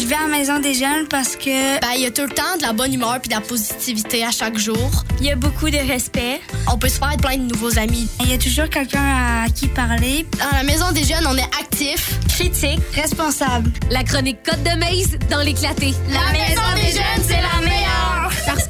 Je vais à la maison des jeunes parce que Ben, il y a tout le temps de la bonne humeur puis de la positivité à chaque jour. il y a beaucoup de respect. On peut se faire plein de nouveaux amis. Il y a toujours quelqu'un à qui parler. Dans la maison des jeunes, on est actif. Critique, responsable. La chronique Côte de Maze dans l'éclaté. La maison des jeunes, c'est la meilleure.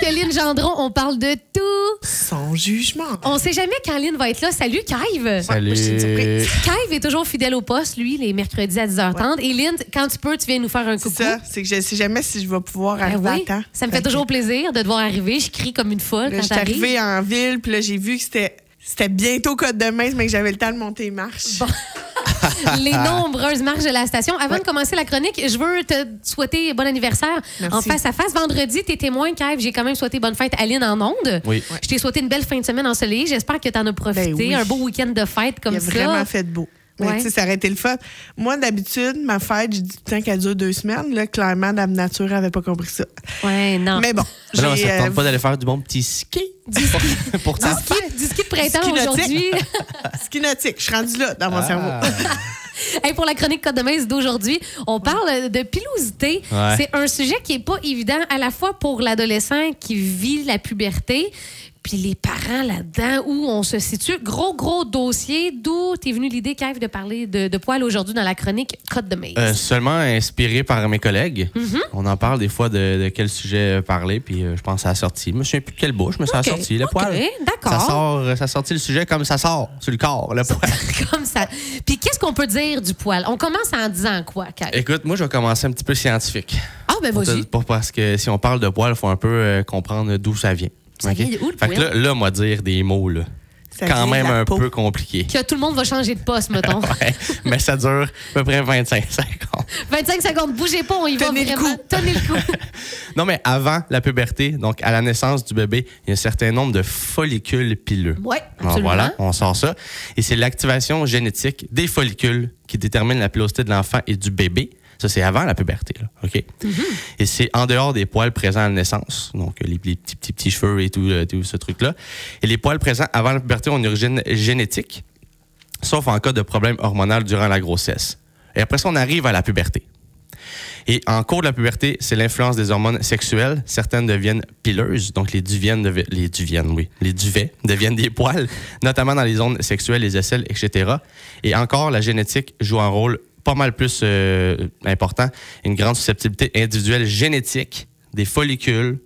Que Lynn Gendron, on parle de tout. Sans jugement. On sait jamais quand Lynn va être là. Salut, Kaive. Salut. surprise. Kaive est toujours fidèle au poste, lui, les mercredis à 10h30. Et Lynn, quand tu peux, tu viens nous faire un coucou. C'est ça, c'est que je sais jamais si je vais pouvoir Ben arriver oui, à temps. ça me fait toujours plaisir de te voir arriver. Je crie comme une folle là, quand t'arrives. arrivée en ville, puis là, j'ai vu que c'était c'était bientôt Côte de Main, mais que j'avais le temps de monter les marches. les nombreuses marches de la station. Avant de commencer la chronique, je veux te souhaiter bon anniversaire Merci. en face à face. Vendredi, t'es témoin, Kev. J'ai quand même souhaité bonne fête à Lynn en onde. Oui. Je t'ai souhaité une belle fin de semaine ensoleillée. J'espère que t'en as profité. Ben oui. Un beau week-end de fête comme Il a ça. vraiment fait beau. Mais Ouais. tu sais, ça aurait été le fun. Moi, d'habitude, ma fête, je dis tout le temps qu'elle dure deux semaines. Là, clairement, Dame Nature n'avait pas compris ça. Ouais, non. Mais bon, non, j'ai, ça euh, tente pas d'aller faire du bon petit ski pour, pour ta du, ski, du ski de printemps Ski aujourd'hui. ski nautique. Je suis rendue là dans mon cerveau. Ah. Hey, pour la chronique Code de d'aujourd'hui, on parle de pilosité. Ouais. C'est un sujet qui est pas évident à la fois pour l'adolescent qui vit la puberté, puis les parents là-dedans, où on se situe. Gros, gros dossier. D'où t'es venu l'idée, Kev, de parler de, de poils aujourd'hui dans la chronique Code de Maze? Euh, seulement inspiré par mes collègues. Mm-hmm. On en parle des fois de, de quel sujet parler, puis euh, je pense à la sortie. Je me souviens plus de quelle bouche, mais ça a sorti, le poil. d'accord. Ça sort, ça le sujet comme ça sort sur le corps, le poil. Comme ça. Puis qu'est-ce qu'on peut dire du poil? On commence en disant quoi, Kev? Écoute, moi, je vais commencer un petit peu scientifique. Ah, ben vas-y. parce que si on parle de poil, il faut un peu euh, comprendre d'où ça vient. Ça vient le Fait que là, là, moi, dire des mots, là, Ça quand même un peau. peu compliqué. Que tout le monde va changer de poste, mettons. Ouais, mais ça dure à peu près 25 secondes. 25 secondes, bougez pas, on y Tenez va vraiment. Tenez le coup. Non, mais avant la puberté, donc à la naissance du bébé, il y a un certain nombre de follicules pileux. Ouais, Alors, absolument. voilà, on sort ça. Et c'est l'activation génétique des follicules qui détermine la pilosité de l'enfant et du bébé. Ça, c'est avant la puberté. Là, OK? Et c'est en dehors des poils présents à la naissance. Donc, les, les petits, petits, petits cheveux et tout, euh, tout ce truc-là. Et les poils présents avant la puberté ont une origine génétique, sauf en cas de problème hormonal durant la grossesse. Et après ça, on arrive à la puberté. Et en cours de la puberté, c'est l'influence des hormones sexuelles. Certaines deviennent pileuses, donc les duviennes, devi- les duviennes, oui, les duvets deviennent des poils, notamment dans les zones sexuelles, les aisselles, etc. Et encore, la génétique joue un rôle pas mal plus euh, important. Une grande susceptibilité individuelle génétique des follicules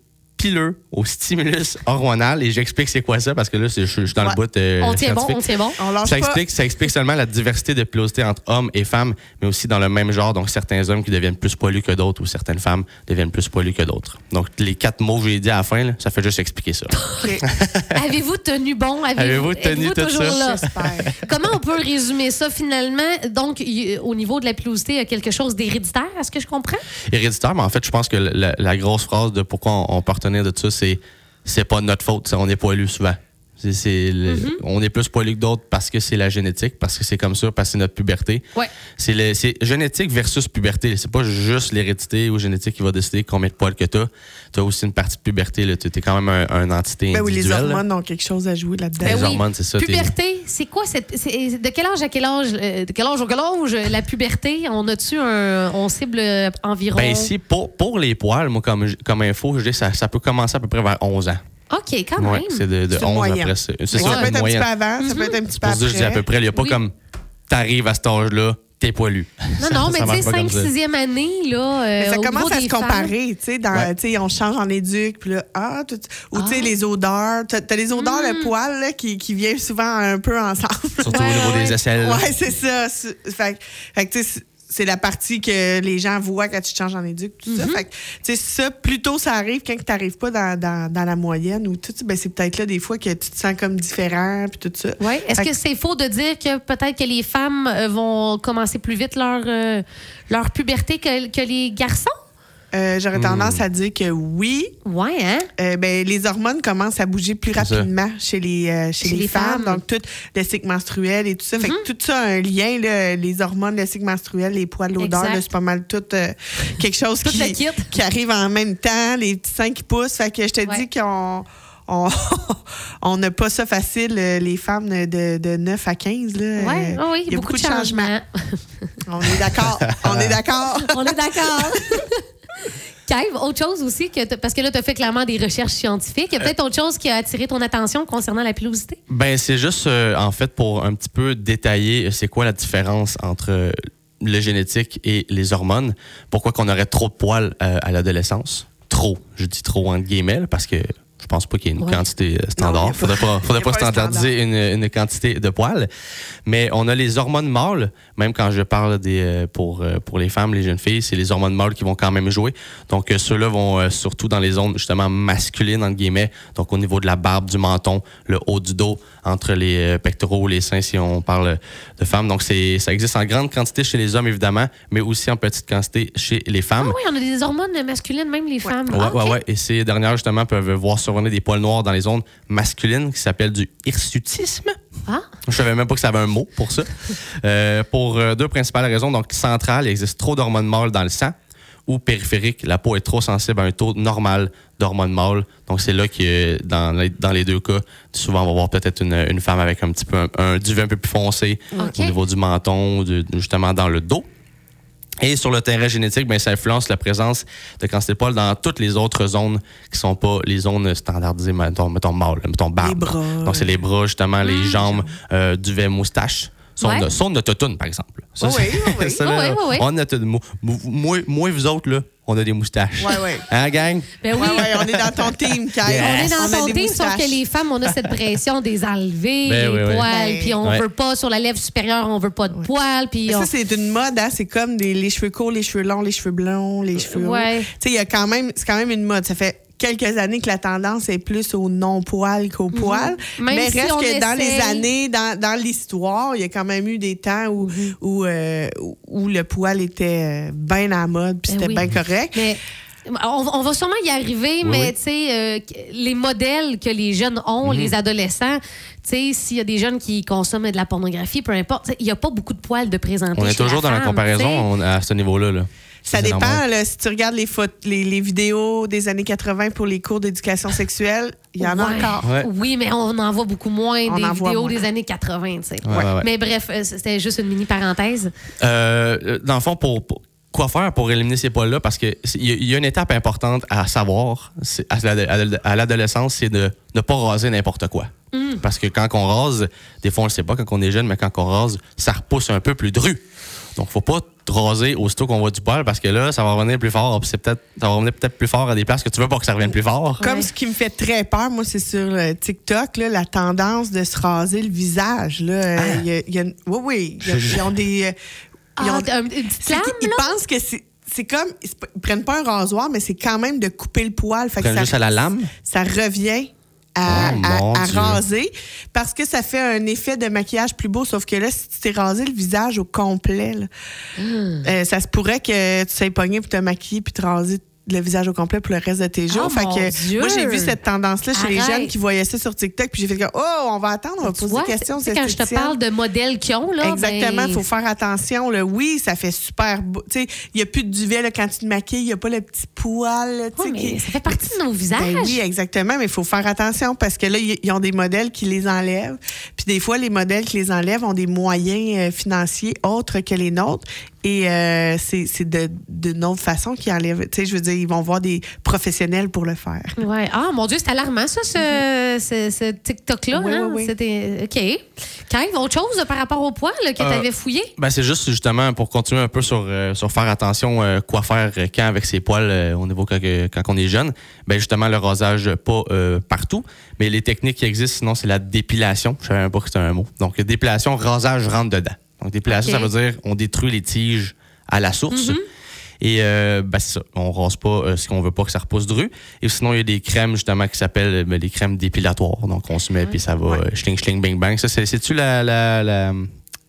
pileux au stimulus hormonal. Et j'explique c'est quoi ça parce que là, c'est- je, je suis dans Ouais. le bout euh, On tient bon, on tient bon. On Ça explique, ça explique seulement la diversité de pilosité entre hommes et femmes, mais aussi dans le même genre. Donc, certains hommes qui deviennent plus poilus que d'autres ou certaines femmes deviennent plus poilus que d'autres. Donc, les quatre mots que j'ai dit à la fin, là, ça fait juste expliquer ça. Avez-vous tenu bon? Avez-vous tenu êtes-vous tout toujours ça? là? Comment on peut résumer ça finalement? Donc, au niveau de la pilosité, il y a quelque chose d'héréditaire, est-ce que je comprends? Héréditaire, mais en fait, je pense que la, la grosse phrase de pourquoi on, on peut de ça, c'est c'est pas notre faute, on est poilu souvent. C'est- c'est le- Mm-hmm. On est plus poilu que d'autres parce que c'est la génétique, parce que c'est comme ça, parce que c'est notre puberté. Ouais. C'est le- c'est génétique versus puberté. C'est pas juste l'hérédité ou génétique qui va décider combien de poils que tu as. Tu as aussi une partie de puberté. Tu es quand même un, un entité Ben oui, les individuelle. là. hormones ont quelque chose à jouer là-dedans. Les Ben oui. hormones, c'est ça. t'es- Puberté, c'est quoi cette. c'est- de quel âge à quel âge? euh, de quel âge au quel âge? La puberté, on a-tu un. On cible euh, environ? Ben ici, pour, pour les poils, moi, comme, comme info, je dis que ça, ça peut commencer à peu près vers 11 ans. OK, quand même. Ouais, c'est de, de C'est une 11 moyenne. après ça. C'est ça ça, peut être un petit moyenne. peu avant, ça peut être un petit peu ça, je dis à peu après. près, il n'y a pas Oui. comme t'arrives à cet âge-là, t'es poilu. Non, non, mais tu sais, marche pas comme 5 ça. 6e année, là. euh, Mais ça commence à se comparer, tu sais, dans, Ouais. tu sais, on change en éduc, puis là, ah, tout- ou tu sais, Ah. les odeurs, t'as as les odeurs Hmm. de poils, là, qui, qui viennent souvent un peu ensemble. Surtout Ouais, au niveau ouais. des aisselles. Ouais, c'est ça. C'est- Fait, que- fait que, tu sais, c'est- la partie que les gens voient quand tu changes en éduc, tout ça. Fait que, tu sais, ça, plus tôt ça arrive quand tu n'arrives pas dans, dans, dans la moyenne ou tout, ben c'est peut-être là des fois que tu te sens comme différent, puis tout ça. Ouais. Est-ce que c'est faux de dire que peut-être que les femmes euh, vont commencer plus vite leur, euh, leur puberté que, que les garçons? Euh, J'aurais Hmm. tendance à dire que oui. Ouais, hein? Euh, ben, les hormones commencent à bouger plus rapidement chez les, euh, chez Chez les, les femmes. femmes. Donc, tout le cycle menstruel et tout ça. Fait que tout ça a un lien, là, les hormones, le cycle menstruel, les poils, l'odeur, c'est pas mal tout euh, quelque chose Tout qui, arrive en même temps, les petits seins qui poussent. Fait que je te Ouais. dis qu'on on n'a pas ça facile, les femmes de, de 9 à 15. Là, Ouais, oh oui, il y a beaucoup de changements. On est d'accord. on est d'accord. On est d'accord. Clive, autre chose aussi, que parce que là, tu as fait clairement des recherches scientifiques. Il y a peut-être autre chose qui a attiré ton attention concernant la pilosité? Ben, c'est juste, euh, en fait, pour un petit peu détailler, euh, c'est quoi la différence entre euh, le génétique et les hormones. Pourquoi qu'on aurait trop de poils euh, à l'adolescence? Trop. Je dis trop entre guillemets, parce que je pense pas qu'il y ait une Ouais. quantité euh, standard. pas- faudrait pas, y a faudrait pas standardiser une, une quantité de poils. Mais on a les hormones mâles, même quand je parle des, euh, pour, euh, pour les femmes, les jeunes filles, c'est les hormones mâles qui vont quand même jouer. Donc, ceux-là vont surtout dans les zones justement masculines, entre guillemets. Donc, au niveau de la barbe, du menton, le haut du dos, entre les pectoraux, les seins, si on parle de femmes. Donc, c'est, ça existe en grande quantité chez les hommes, évidemment, mais aussi en petite quantité chez les Ah femmes. oui, on a des hormones masculines, même les femmes. Ouais, Ah, ok. ouais, ouais. Et ces dernières, justement, peuvent voir des poils noirs dans les zones masculines qui s'appelle du hirsutisme. Ah, Je savais même pas que ça avait un mot pour ça. Euh, pour euh, deux principales raisons. Donc, centrale, il existe trop d'hormones mâles dans le sang. Ou périphérique, la peau est trop sensible à un taux normal d'hormones mâles. Donc, c'est là que, dans les, dans les deux cas, souvent, on va voir peut-être une, une femme avec un petit peu un, un duvet un peu plus foncé au niveau du menton, de- justement dans le dos. Et sur le terrain génétique, ben, ça influence la présence de poils dans toutes les autres zones qui sont pas les zones standardisées, mettons, mettons mâle, mettons barbe. Les bras. Donc, c'est les bras, justement, les jambes, euh, duvet, moustache. Sont, Ouais. de, sont de totoune, par exemple. Ça, Oui, oui, oui. ça, là, Oui, oui, oui. On a tout- moi, moi, moi et vous autres, là, on a des moustaches. Ouais, ouais. Hein, gang? ben oui. Ouais, ouais, on est dans ton team, Kyle. Yes. On est dans a ton team, sauf que les femmes, on a cette pression des enlever, Ben les oui, oui. poils, Ben, puis on Ouais. veut pas sur la lèvre supérieure, on veut pas de poils, puis Mais on- ça, c'est une mode, hein? C'est comme des, les cheveux courts, les cheveux longs, les cheveux blonds, les cheveux Ouais. Tu sais, il y a quand même, c'est quand même une mode. Ça fait quelques années que la tendance est plus au non-poil qu'au poil. Mhm. Même Mais si reste on que dans les années, dans, dans l'histoire, il y a quand même eu des temps où, Mhm. où, euh, où le poil était bien à la mode, puis Ben c'était oui. bien correct. Mais on, on va sûrement y arriver, Oui, mais oui. tu sais, euh, les modèles que les jeunes ont, Mhm. les adolescents, tu sais, s'il y a des jeunes qui consomment de la pornographie, peu importe, il n'y a pas beaucoup de poils de présenter. On est toujours dans la comparaison on- à ce niveau-là. Là. Ça dépend, là, si tu regardes les, les, les vidéos des années 80 pour les cours d'éducation sexuelle, il y en a Ouais. encore. Ouais. Oui, mais on en voit beaucoup moins On des vidéos moins. des années 80, tu sais. Ouais, ouais, ouais. Mais bref, euh, c'était juste une mini parenthèse. Euh, dans le fond, pour, pour- quoi faire pour éliminer ces poils-là? Parce qu'il y, a- il y a une étape importante à savoir à l'ad- à l'ad- à l'adolescence, c'est de ne pas raser n'importe quoi. Parce que quand on rase, des fois on le sait pas quand on est jeune, mais quand on rase, ça repousse un peu plus dru. Donc, faut pas te raser aussitôt qu'on voit du poil parce que là, ça va revenir plus fort. C'est peut-être, ça va revenir peut-être plus fort à des places que tu veux pas que ça revienne plus fort. Comme Ouais. ce qui me fait très peur, moi, c'est sur euh, TikTok, là, la tendance de se raser le visage. Là. Euh, il y a- il y a une- oui, oui. il y a- Ils ont des. euh, ils Ah, ont- un- une petite c'est lame, qu'ils- là? ils pensent que c'est. C'est comme, ils prennent pas un rasoir, mais c'est quand même de couper le poil. Fait que Prennent ça, juste à la lame? Ça revient à, Oh, à- à raser parce que ça fait un effet de maquillage plus beau. Sauf que là, si tu t'es rasé le visage au complet, là, Hmm. euh, ça se pourrait que tu sois pogné pour te maquiller puis te raser le visage au complet pour le reste de tes jours. Oh, fait mon que Dieu! moi, j'ai vu cette tendance-là chez les jeunes qui voyaient ça sur TikTok. Puis j'ai fait comme, oh, on va attendre, on va poser vois, des questions. sais, quand je te parle de modèles qui ont, là. Exactement, il ben, faut faire attention. Là. Oui, ça fait super beau. Tu sais, il n'y a plus de duvet là, quand tu te maquilles, il n'y a pas le petit poil. là, tu Ouais, sais, mais qui- ça fait partie de nos visages. Ben oui, exactement, mais il faut faire attention parce que là, ils ils ont des modèles qui les enlèvent. Puis des fois, les modèles qui les enlèvent ont des moyens euh, financiers autres que les nôtres. Et euh, c'est c'est de d'une autre façon qu'ils enlèvent. Tu sais, je veux dire, ils vont voir des professionnels pour le faire. Ouais. Ah, mon Dieu, c'est alarmant, ça, ce, ce- ce TikTok-là. Oui, hein? oui, oui. OK. Kyle, autre chose par rapport au poil là, que Euh, tu avais fouillé? Ben, c'est juste justement pour continuer un peu sur, euh, sur faire attention euh, quoi faire euh, quand avec ses poils euh, au niveau quand, quand on est jeune. Ben justement le rasage pas euh, partout, mais les techniques qui existent sinon c'est la dépilation. Je savais même pas que c'était un mot. Donc dépilation, rasage rentre dedans. Donc Ok. ça veut dire on détruit les tiges à la source. Et euh, ben, c'est ça, on rase pas euh, ce qu'on veut pas que ça repousse dru. Et sinon, il y a des crèmes justement qui s'appellent euh, ben, les crèmes dépilatoires. Donc on se met puis ça va euh, schling schling bing bang. Ça c'est c'est-tu la, la, la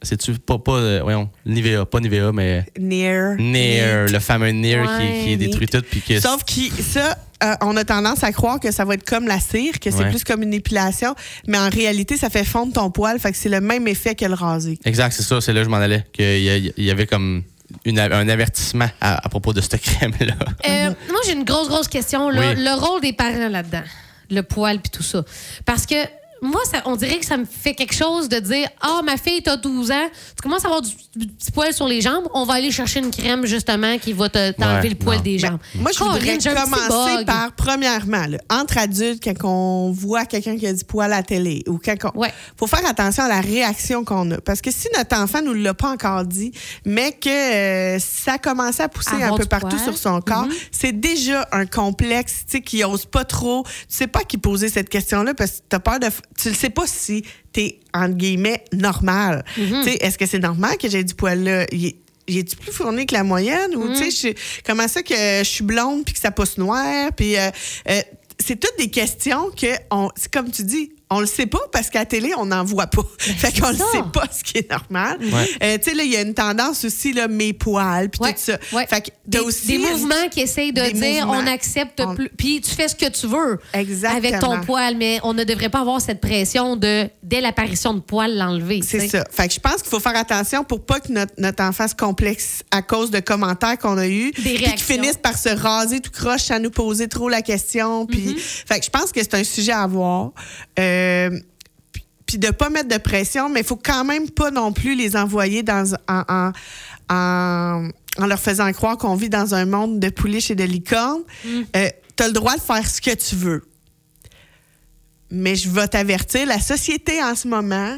c'est-tu pas pas euh, voyons, Nivea, pas Nivea mais Near. Nair, le fameux Ouais, qui, qui détruit tout puis que Sauf que ça, euh, on a tendance à croire que ça va être comme la cire, que c'est Ouais. plus comme une épilation, mais en réalité, ça fait fondre ton poil, fait que c'est le même effet que le rasé. Exact, c'est ça, c'est là que je m'en allais qu'il y, avait comme une- un avertissement à, à propos de cette crème là. Euh, moi, j'ai une grosse, grosse question. Là. Oui. Le rôle des parents là-dedans, le poil puis tout ça. Parce que moi, ça, on dirait que ça me fait quelque chose de dire Ah, ma fille, t'as 12 ans, tu commences à avoir du, du petit poil sur les jambes, on va aller chercher une crème, justement, qui va te- t'enlever Ouais, le poil non. des jambes. Moi, je voudrais commencer par, premièrement, là, entre adultes, quand on voit quelqu'un qui a du poil à la télé, ou quand on... Ouais. faut faire attention à la réaction qu'on a. Parce que si notre enfant nous l'a pas encore dit, mais que euh, ça a commencé à pousser Avoir un peu partout poil. sur son corps, Mhm. c'est déjà un complexe, tu sais, qui ose pas trop. Tu sais pas qui poser cette question-là parce que t'as peur de... Tu le sais pas si t'es, entre guillemets, normal. Mhm. Tu sais, est-ce que c'est normal que j'ai du poil là? Il il est-tu plus fourni que la moyenne? Ou, tu sais, je- comment ça que je suis blonde puis que ça pousse noir? Puis, euh, euh, c'est toutes des questions que, on, c'est comme tu dis, on le sait pas parce qu'à la télé, on n'en voit pas. fait qu'on le ça. sait pas, ce qui est normal. Ouais. Euh, tu sais, là, il y a une tendance aussi, là, mes poils, puis Ouais, tout ça. ouais. Fait que des, t'as aussi. des mouvements qui essayent de des dire on accepte On- plus. Puis tu fais ce que tu veux Exactement. avec ton poil, mais on ne devrait pas avoir cette pression de, dès l'apparition de poil, l'enlever. C'est ça. Fait que je pense qu'il faut faire attention pour pas que notre, notre enfant se complexe à cause de commentaires qu'on a eus. Puis qu'ils finissent par se raser tout croche à nous poser trop la question. Puis, Mm-hmm. fait que je pense que c'est un sujet à voir. Euh, puis- puis de pas mettre de pression, mais il faut quand même pas non plus les envoyer dans en, en, en, en leur faisant croire qu'on vit dans un monde de pouliches et de licornes. Mm. Euh, tu as le droit de faire ce que tu veux. Mais je vais t'avertir, la société en ce moment,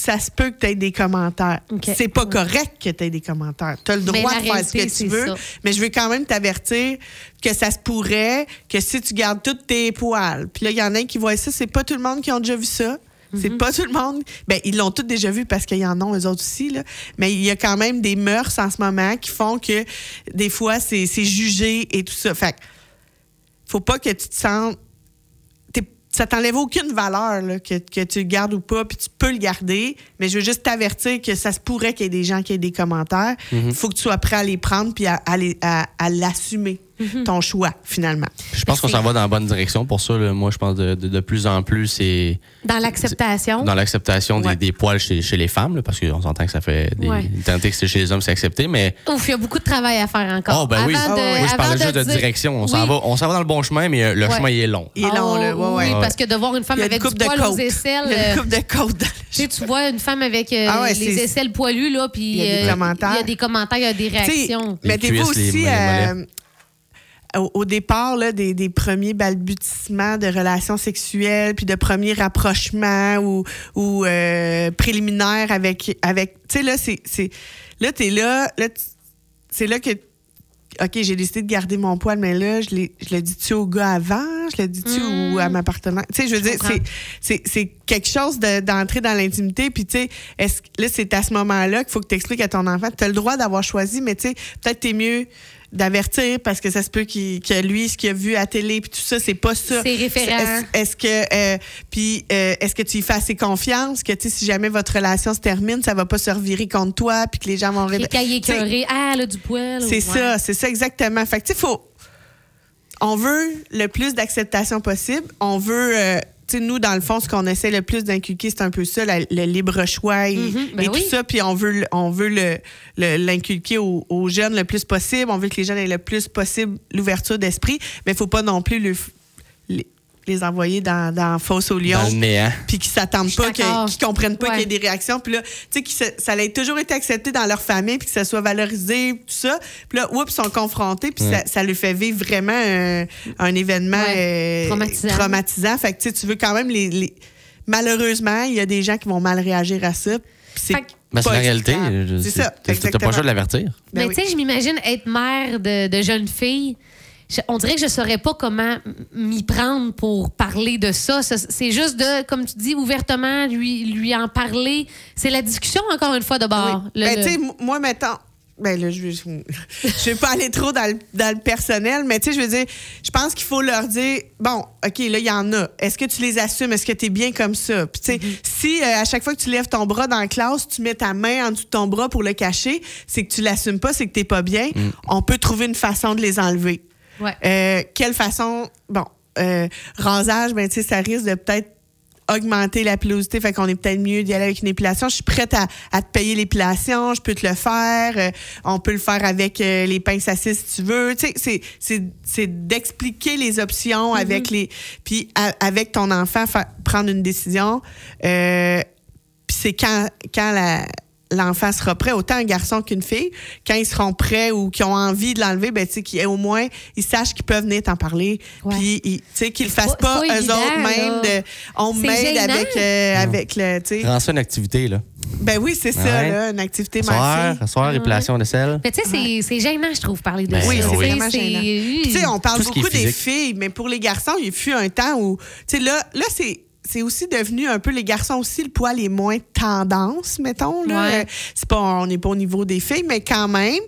ça se peut que tu aies des commentaires. OK. C'est pas correct que tu aies des commentaires. Tu as le droit de faire ce que tu veux, ça. mais je veux quand même t'avertir que ça se pourrait que si tu gardes tous tes poils, puis là, il y en a qui voient ça, c'est pas tout le monde qui ont déjà vu ça. C'est pas tout le monde. Ben, ils l'ont tous déjà vu parce qu'il y en ont eux autres aussi, là. Mais il y a quand même des mœurs en ce moment qui font que des fois, c'est c'est jugé et tout ça. Fait que, faut pas que tu te sentes. Ça t'enlève aucune valeur là, que, que tu le gardes ou pas, puis tu peux le garder. Mais je veux juste t'avertir que ça se pourrait qu'il y ait des gens qui aient des commentaires. Il faut que tu sois prêt à les prendre puis à, à les- à- à l'assumer, ton choix, finalement. Je pense qu'on s'en va dans la bonne direction pour ça. là. Moi, je pense de, de, de plus en plus, c'est Dans l'acceptation. dans l'acceptation Ouais. des, des poils chez, chez les femmes, là, parce qu'on s'entend que ça fait des Ouais. que c'est chez les hommes, c'est accepté, mais Ouf, il y a beaucoup de travail à faire encore. oh ben oui, Avant de- Ah ouais. moi je parlais juste de dire- direction. On s'en Oui. va, on s'en va dans le bon chemin, mais euh, le Ouais. chemin il est long. Il est long, là. Ouais, Oui, parce que de voir une femme avec du de poil aux aisselles. Il y a euh, une coupe de côte dans le Tu sais, tu vois une femme avec euh, Ah ouais, les c'est- aisselles poilues, là, puis Il y a des commentaires. Il y a des commentaires, il y a des Tu sais, réactions. Mettez-vous aussi euh. Au, au départ là, des, des premiers balbutiements de relations sexuelles, puis de premiers rapprochements ou, ou euh, préliminaires avec. avec tu sais, là, c'est. c'est- Là, t'es là. là c'est là que. OK, j'ai décidé de garder mon poil, mais là, je, l'ai- dis-tu au gars avant? Je le dis-tu ou à ma partenaire? Tu sais, je veux dire, c'est- c'est c'est quelque chose de- d'entrer dans l'intimité. Puis, tu sais, est-ce que- là, c'est à ce moment-là qu'il faut que tu expliques à ton enfant. Tu as le droit d'avoir choisi, mais tu sais, peut-être t'es mieux d'avertir parce que ça se peut qu'il- que lui, ce qu'il a vu à télé, puis tout ça, c'est pas ça. C'est référent. Est-ce que, euh, puis, euh, est-ce que tu y fais assez confiance que, tu si jamais votre relation se termine, ça va pas se revirer contre toi, puis que les gens vont sais, écœurés. Ah, a du poil. c'est ouais. ça, c'est ça exactement. Fait que, faut. On veut le plus d'acceptation possible. On veut. euh, sais, nous, dans le fond, ce qu'on essaie le plus d'inculquer, c'est un peu ça, la- le libre choix et, Mhm, ben et oui. tout ça. Puis on veut, le- on veut le- le- l'inculquer aux, aux jeunes le plus possible. On veut que les jeunes aient le plus possible l'ouverture d'esprit. Mais il faut pas non plus le- les, les envoyer dans, dans Fosse au lion Dans le néant. puis qui s'attendent pas, que- d'accord. qui comprennent pas Ouais. qu'il y ait des réactions. Puis là, tu sais, que ça, a toujours été accepté dans leur famille, puis que ça soit valorisé, tout ça. Puis là, oups, ils sont confrontés, puis ça, ça leur fait vivre vraiment un, un événement Ouais. euh, Traumatisant. traumatisant. Fait que tu sais, tu veux quand même les, les- Malheureusement, il y a des gens qui vont mal réagir à ça. c'est Ben, c'est pas la réalité. C'est ça. T'as pas le choix de l'avertir. Ben Mais oui. tu sais, je m'imagine être mère de, de jeunes filles. Je- on dirait que je saurais pas comment m'y prendre pour parler de ça. Ça, C'est juste de, comme tu dis, ouvertement lui, lui en parler. C'est la discussion, encore une fois, de bord. Oui. Ben, le- moi, mettons. Ben là, je vais, je, je vais pas aller trop dans le, dans le personnel, mais tu sais, je veux dire, je pense qu'il faut leur dire, bon, OK, là, il y en a. Est-ce que tu les assumes? Est-ce que tu es bien comme ça? Puis, tu sais, Mm-hmm. si euh, à chaque fois que tu lèves ton bras dans la classe, tu mets ta main en dessous de ton bras pour le cacher, c'est que tu l'assumes pas, c'est que t'es pas bien. On peut trouver une façon de les enlever. Ouais. Euh, quelle façon? Bon, euh, rasage, ben, tu sais, ça risque de peut-être augmenter la pilosité, fait qu'on est peut-être mieux d'y aller avec une épilation. Je suis prête à, à te payer l'épilation, je peux te le faire. Euh, on peut le faire avec euh, les pinces à si tu veux. Tu sais, c'est- c'est c'est d'expliquer les options avec les puis a- avec ton enfant fa- prendre une décision. Euh, puis c'est quand, quand la- l'enfant sera prêt, autant un garçon qu'une fille, quand ils seront prêts ou qu'ils ont envie de l'enlever, ben, tu sais, qu'ils- au moins, ils sachent qu'ils peuvent venir t'en parler. Puis, ils- tu sais, qu'ils le fassent pas- pas, eux évident, autres même. De, on C'est m'aide avec, euh, avec le, tu sais. Rends ça une activité, là. Ben oui, c'est ça, Ouais. là, une activité Soir, soir, épilation de sel. Mais tu sais, c'est- c'est gênant, je trouve, parler de Ben ça. Oui, c'est oui. vraiment gênant. Tu sais, on parle beaucoup des filles, mais pour les garçons, il fut un temps où, tu sais, là, là c'est c'est aussi devenu un peu les garçons aussi le poil est moins tendance mettons là Ouais. Euh, c'est pas on n'est pas au niveau des filles mais quand même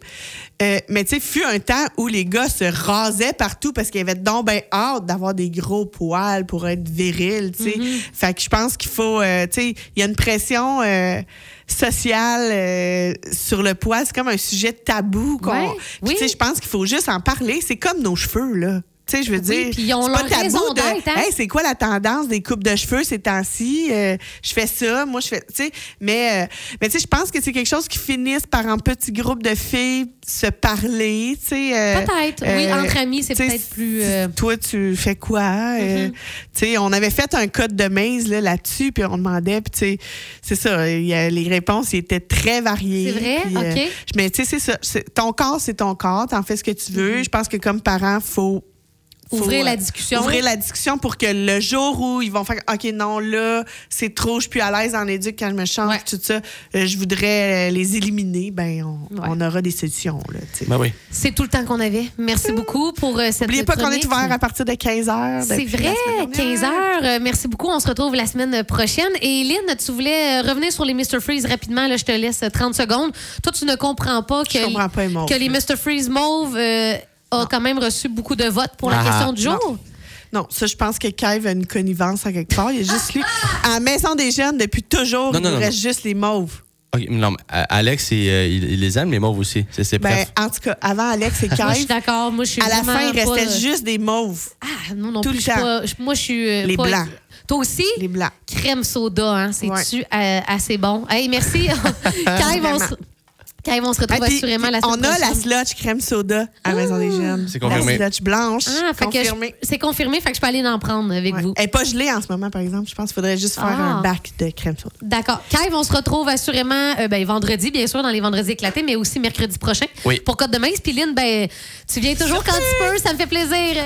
Euh, mais tu sais fut un temps où les gars se rasaient partout parce qu'il y avait donc ben hâte d'avoir des gros poils pour être viril tu sais Mm-hmm. fait que je pense qu'il faut euh, tu sais il y a une pression euh, sociale sur le poil c'est comme un sujet tabou qu'on Ouais, puis, oui. tu sais, je pense qu'il faut juste en parler. C'est comme nos cheveux, là. Tu sais, je veux dire, puis ils ont c'est pas leur tabou raison de, hein? hey, c'est quoi la tendance des coupes de cheveux ces temps-ci? Euh, je fais ça, moi, je fais, tu sais, mais, euh, mais tu sais, je pense que c'est quelque chose qui finisse par un petit groupe de filles se parler, tu sais. euh, Peut-être. Oui, entre amis, c'est peut-être plus. Toi, tu fais quoi? Mm-hmm. tu sais, on avait fait un code de maze là, là-dessus, puis on demandait, puis tu sais, c'est ça, il y a- les réponses étaient très variées. C'est vrai? puis, OK. mais tu sais, c'est ça. Ton corps, c'est ton corps. T'en fais ce que tu veux. Mm-hmm. Je pense que comme parent, faut. Ouvrir la euh, discussion. Ouvrir la discussion pour que le jour où ils vont faire OK, non, là, c'est trop, je suis plus à l'aise en éduque quand je me change, Ouais. tout ça, euh, je voudrais euh, les éliminer, ben, on, Ouais. on aura des solutions, là. Ben oui. C'est tout le temps qu'on avait. Merci beaucoup pour euh, cette N'oubliez pas qu'on est ouvert à partir de 15 h. C'est vrai, 15 heures. Euh, merci beaucoup. On se retrouve la semaine prochaine. Et Lynn, tu voulais revenir sur les Mr. Freeze rapidement. Là, je te laisse 30 secondes. Toi, tu ne comprends pas que, Je comprends pas les mauves. que les Mr. Freeze mauves euh, ont quand même reçu beaucoup de votes pour la Ah. question du jour. Non, ça, je pense que Kev a une connivence à quelque part. Il y a juste lui. À la Maison des Jeunes, depuis toujours, Non, il non, nous non, reste juste les mauves. Ok, non, mais, euh, Alex, il, euh, il- il les aime, les mauves aussi. C'est ses Ben, en tout cas, avant Alex et Moi, je suis Kev, d'accord. Moi, je suis à la fin, il restait pas- juste des mauves. Ah, non, non tout plus. le temps. pas- moi, je suis. euh, Les pas- blancs. Toi aussi? Les blancs. Crème soda, hein? C'est-tu Ouais. euh, assez bon? Hey, merci. Kyle, on Kyle, on se retrouve Ah, puis- assurément la semaine on a la slotch crème soda à la Maison des Jeunes. C'est confirmé. La slotch blanche. Ah, confirmé. c'est confirmé, fait que je peux aller en prendre avec Ouais. vous. Elle n'est pas gelée en ce moment, par exemple. Je pense qu'il faudrait juste faire Ah. un bac de crème soda. D'accord. Kyle, on se retrouve assurément euh, ben, vendredi, bien sûr, dans les vendredis éclatés, mais aussi mercredi prochain Oui. pour Côte de Maïs. Puis Lynn, ben, tu viens toujours quand tu peux, ça me fait plaisir.